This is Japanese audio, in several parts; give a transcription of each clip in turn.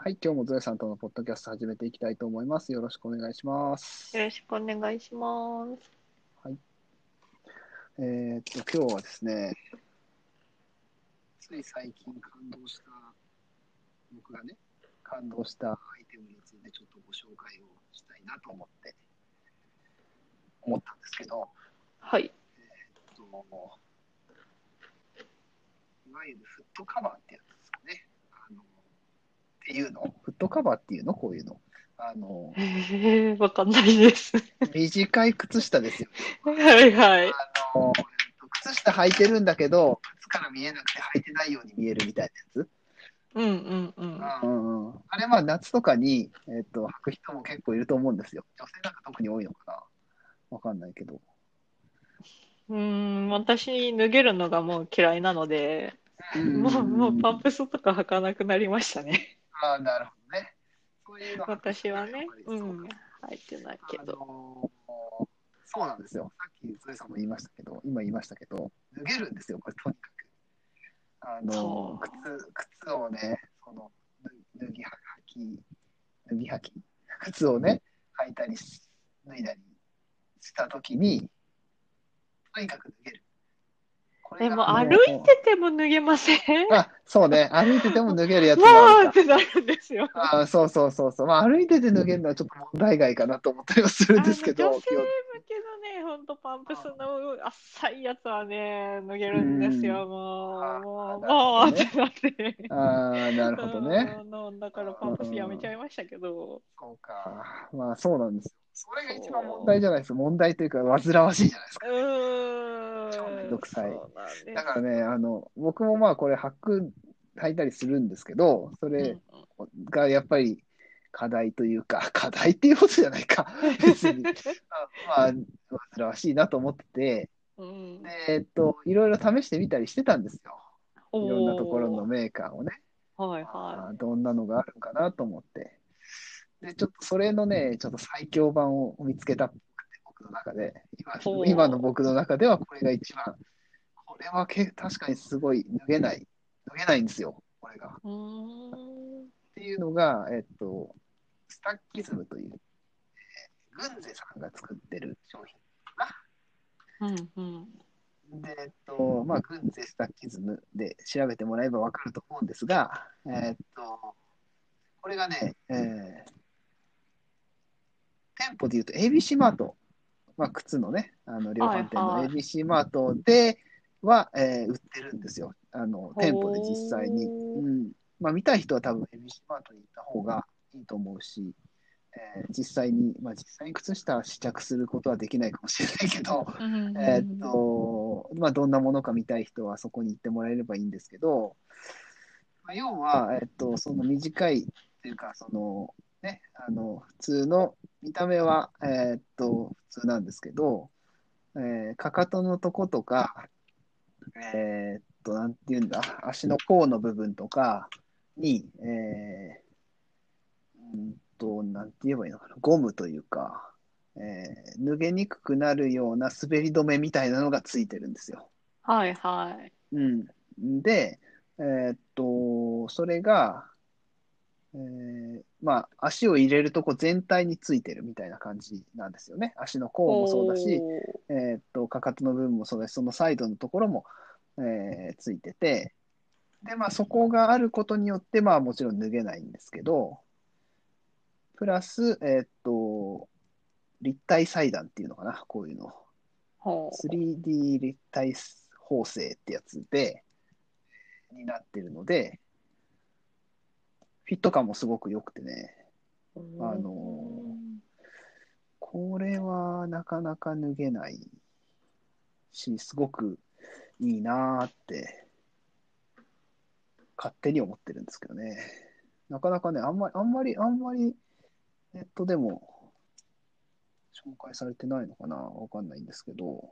はい、今日もゾエさんとのポッドキャスト始めていきたいと思います。よろしくお願いします。よろしくお願いします。えーっと、今日はですね、つい最近感動した、僕がね、感動したアイテムについてちょっとご紹介をしたいなと思って、思ったんですけど、はい。えっと、いわゆるフットカバーってやっていうの？フットカバーっていうの？こういうの。あの、えー、わかんないです。短い靴下ですよ。はいはい。あの、靴下履いてるんだけど、靴から見えなくて履いてないように見えるみたいなやつ。うんうんうん。うんうん、あれは夏とかに、えっと履く人も結構いると思うんですよ。女性なんか特に多いのかな？わかんないけど。うーん、私、脱げるのがもう嫌いなので、うんもう、もうパンプスとか履かなくなりましたね。ああ、なるほどね。そういうの私はねう、んか履いてないけあど。のーそうなんですよ。さっき、ゾエさんも言いましたけど、今言いましたけど、脱げるんですよ、これ、とにかく。あのー靴、靴をね、その、脱脱ぎはき、脱ぎはき、靴をね、履いたりし、脱いだりしたときに、とにかく脱げる。これでも歩いてても脱げません？あ、そうね、歩いてても脱げるやつわがある ってなるんですよ。あそうそうそうそう。まあ、歩いてて脱げるのはちょっと問題外かなと思ったりはするんですけど、女性向けのね、ほんとパンプスの浅いやつはね、脱げるんですよ、もあう、もう、もほどねうってなって。ああ、なるほどね。うん。だからパンプスやめちゃいましたけど。そうか。まあ、そうなんですよ。それが一番問題じゃないですか。問題というか、煩わしいじゃないですか。うーん。くさいだからね、あの、僕もまあ、これ履く、履いたりするんですけど、それがやっぱり課題というか、課題っていうことじゃないか。別に。まあ、煩わしいなと思ってて、うんえっと、いろいろ試してみたりしてたんですよ。いろんなところのメーカーをね。はいはあーどんなのがあるかなと思って。で、ちょっとそれのね、ちょっと最強版を見つけた僕の中で。今今の僕の中ではこれが一番。これはけ確かにすごい脱げない。脱げないんですよ、これが。っ。ていうのが、えっと、スタッキズムという、えーグンゼさんが作ってる商品かうんうん。な。で、えっと、まあ、グンゼスタッキズムで調べてもらえばわかると思うんですが、えっと、これがね、えー店舗でいうと ABC マート、まあ、靴のね、あの量販店の ABC マートでは、えー売ってるんですよ。あの店舗で実際に。うんまあ、見たい人は多分 ABC マートに行った方がいいと思うし、えー実際に、まあ、実際に靴下試着することはできないかもしれないけど、えーっと、まあ、どんなものか見たい人はそこに行ってもらえればいいんですけど、まあ、要は、えーっと、その短いっていうか、その、ね、あの、普通の、見た目は、えーっと、普通なんですけど、えーかかとのとことか、えーっと、なんていうんだ、足の甲の部分とかに、えー、うんと、なんて言えばいいのかな、ゴムというか、えー脱げにくくなるような滑り止めみたいなのがついてるんですよ。はいはい。うん。で、えーっと、それが、えーまあ、足を入れるとこ全体についてるみたいな感じなんですよね。足の甲もそうだし、えーっと、かかとの部分もそうだし、そのサイドのところも、えーついてて、で、まあ、そこがあることによって、まあ、もちろん脱げないんですけど、プラス、えーっと、立体裁断っていうのかな、こういうの。ほ 3D 立体縫製ってやつで、になってるので、フィット感もすごく良くてね、うあのこれはなかなか脱げないし、すごくいいなーって、勝手に思ってるんですけどね。なかなかね、あんまり、あんまり、あんまり、ネットでも紹介されてないのかなわかんないんですけど、ま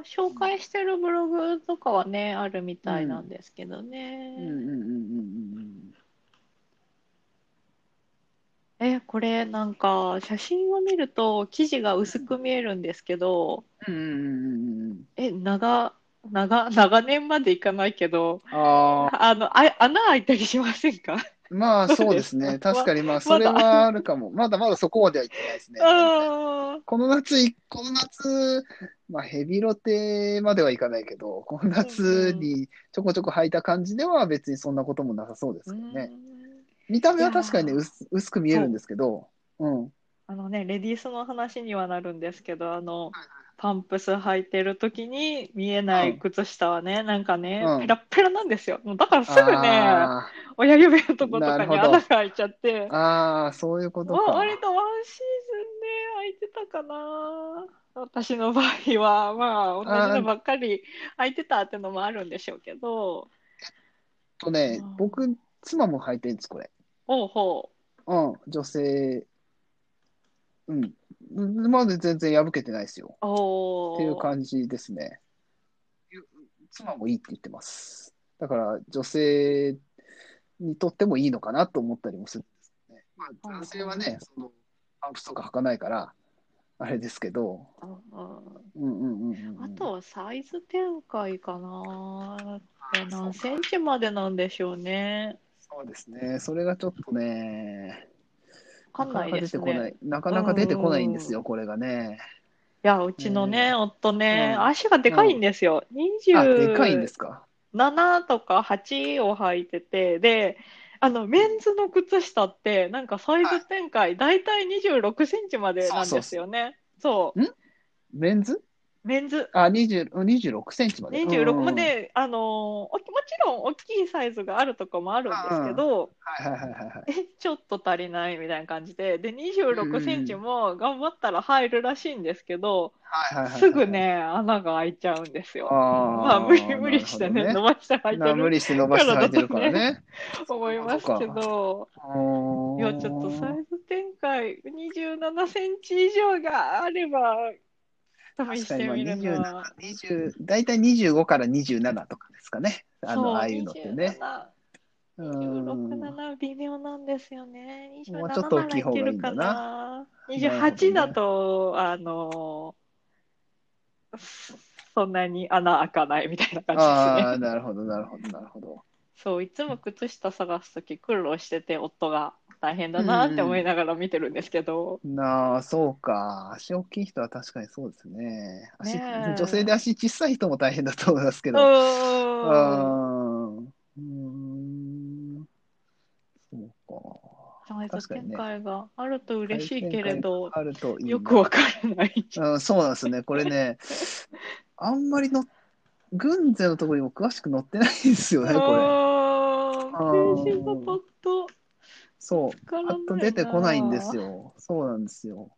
あ、紹介してるブログとかはね、あるみたいなんですけどうんうんね。うんうんうん。え、これなんか写真を見ると生地が薄く見えるんですけど、うんうんうんうんうん。え、長、長、長年までいかないけど、ああ、あの、あ、穴開いたりしませんか？まあそうですね。確かにまあまそれはあるかも。まだまだそこまでは行ってないですね。あこの夏い、この夏、まあヘビロテまではいかないけど、この夏にちょこちょこ履いた感じでは別にそんなこともなさそうですあ、けどね。うん見た目は確かにね、薄薄く見えるんですけど、うん。あのね、レディースの話にはなるんですけど、あの、パンプス履いてる時に見えない靴下はね、なんかね、うんペラッペラなんですよ。もうだからすぐね、あ親指のとことかになるほど穴が開いちゃって、ーあー、そういうことわか。割とワンシーズンね、開いてたかな。私の場合は、まあ、同じのばっかり開いてたってのもあるんでしょうけど、とねうん、僕、妻も履いてるんです、これ。ほうほうん、女性、うん。まだ全然破けてないですよ。っていうー。感じですね。妻もいいって言ってます。だから女性にとってもいいのかなと思ったりもするんですね。まあ、男性はね、そのパンプスとか履かないから、あれですけど。あとはサイズ展開かな。何センチまでなんでしょうね。そうですね。それがちょっとね、わかんないですね。なかなか出てこない。なかなか出てこないんですよ、これがね。いや、うちのね、ね夫ね、うん足がでかいんですよ。あ、でかいんですか？27とか8を履いてて、で、あの、メンズの靴下って、なんかサイズ展開、だいたい26センチまでなんですよね。そう。メンズ？メンズ。あ、20 26センチまで。26うんまで、あのーおもちろん大きいサイズがあるとかもあるんですけど、はいはいはいはいはい。え、ちょっと足りないみたいな感じで、で、26センチも頑張ったら入るらしいんですけど、すぐ。ね、穴が開いちゃうんですよ。あーまあ、無理無理してね、なる伸ばして履いなてる無理して伸ばして履いてるからね。と思いますけど、いや、ちょっとサイズ展開、27センチ以上があれば、試してみるのは。20大体25から27とかですかね。あの、ああいうのってね。27うん26、7微妙なんですよね。もうちょっと大きい方がいいんだな27ならいけるかな。なるほどね28だと、あの、そそんなに穴開かないみたいな感じああ、ですね。なるほど、なるほど、なるほど。そう、いつも靴下探すとき苦労してて、夫が大変だなって思いながら見てるんですけど、なあ、そうか。足大きい人は確かにそうですね。足、ねえ女性で足小さい人も大変だと思いますけうど。うん。そうサイズ確かにね展開があるとか。嬉しいけれど、あるといいなよくわからない。うん、そうなんですね。これね、あんまりの、軍勢のところにも詳しく載ってないんですよね、これ。あーページがパッとそう。パッと出てこないんですよ。そうなんですよ。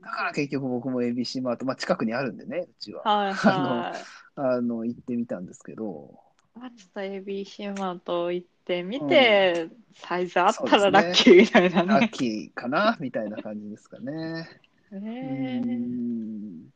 だから結局僕も ABC マート、まあ近くにあるんでね、うちは。はいはい。あの、行ってみたんですけど、まあ、ちょっと ABC マート行ってみて、サイズあったらラッキーみたいなラッね。キーかな、みたいな感じですかね。うねえん。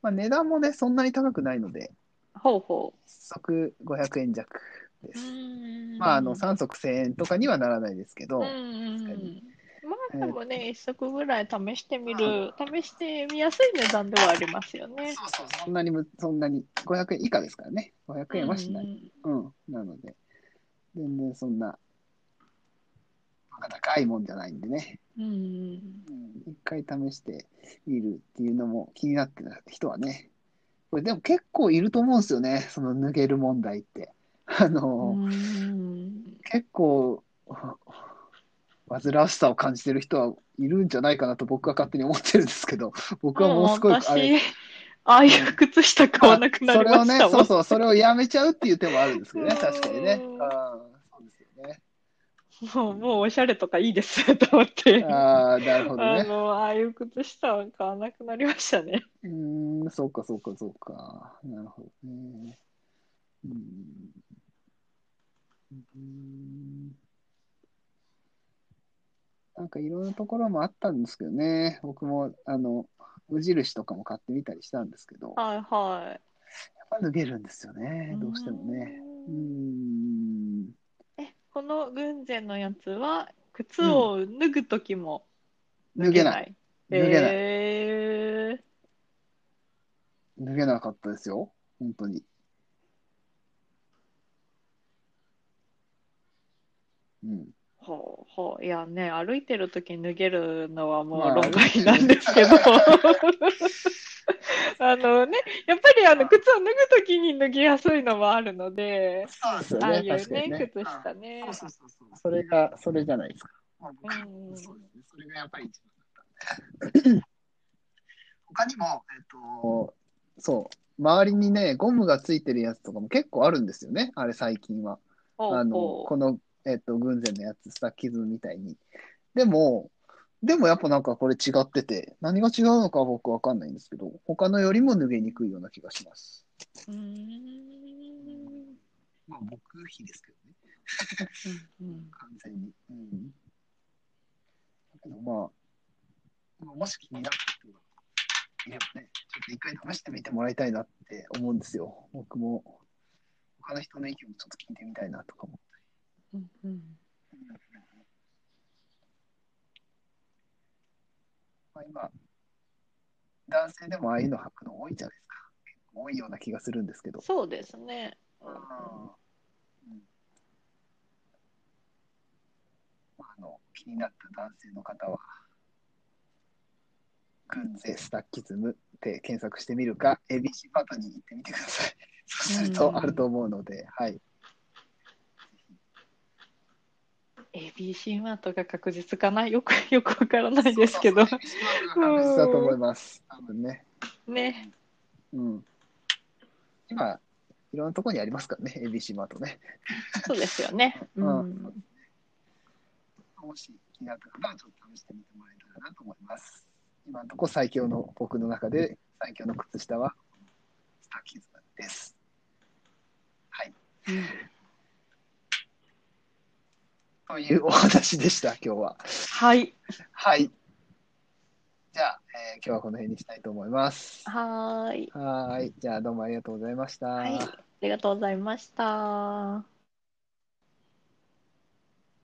まあ値段もね、そんなに高くないので、ほうほ1足500円弱でう。す。うんまあ、あの、3足1000円とかにはならないですけど、まあでもね、一足ぐらい試してみる、試してみやすい値段ではありますよね。そうそう、そんなにむ、そんなに、500円以下ですからね。500円はしない。うんうん、なので、全然そんな、高いもんじゃないんでね、うんうんうん、一回試してみるっていうのも気になってた人はね、これでも結構いると思うんですよね、その脱げる問題って。あの、うん結構、煩わしさを感じてる人はいるんじゃないかなと僕は勝手に思ってるんですけど、僕はもうすごい、あああいう靴下買わなくなりました。それをね、そうそう、それをやめちゃうっていう手もあるんですけどね、うん確かにね。あーそうですよね。もう、もうおしゃれとかいいですと思って。ああ、なるほどね。あの、ああいう靴下は買わなくなりましたね。うーん、そうか、そうか、そうか。なるほどね。うーん。なんかいろんなところもあったんですけどね。僕も、あの、無印とかも買ってみたりしたんですけど、やっはいはい。ぱ脱げるんですよね。どうしてもね。うーん。え、この軍勢のやつは、靴を脱ぐときも脱げない。い。脱げないえ脱げなかったですよ。本当に。うん。ほうほう。いやね、歩いてる時に脱げるのはもうまあ論外なんですけど。あのね、やっぱりあの靴を脱ぐ時に脱ぎやすいのもあるので、そうですよね。ああいう確かにね、靴下ねそう。そうそうそう。それが、それじゃないですか。まあ、僕うんそうですね。それがやっぱり一番だったんで。他にも、えっと、そう、周りにね、ゴムがついてるやつとかも結構あるんですよね。あれ最近は。あの、ほこの、えっと、軍前のやつ、スタッキズムみたいに。でも、でもやっぱなんかこれ違ってて、何が違うのかは僕わかんないんですけど、他のよりも脱げにくいような気がします。う。ん。まあ僕比ですけどね。うんうん完全に。うん。だけどまあ、まあもし気になった人がいればね、ちょっと一回試してみてもらいたいなって思うんですよ。僕も、他の人の意見もちょっと聞いてみたいなとかも。うんうんまあ、今、男性でもああいうの履くの多いじゃないですか。多いような気がするんですけど。そうですね。うんうんまああの気になった男性の方は、軍勢スタッキズムって検索してみるか、ABC パートに行ってみてください。そうするとあると思うので、はい。ABC マートが確実かな？よく、よくわからないですけど。そうそうそう ABC パートが確実だと思います。多分ね。ね。うん。今、いろんなところにありますからね、ABC マートね。そうですよね。ううんん。もし気になった方はちょっと試してみてもらえたらなと思います。今のところ最強の僕の中で最強の靴下はスターキズムです。はい。というお話でした、今日は。はい。はい。じゃあ、えー今日はこの辺にしたいと思います。はーい。はーい。じゃあ、どうもありがとうございました。はい。ありがとうございました。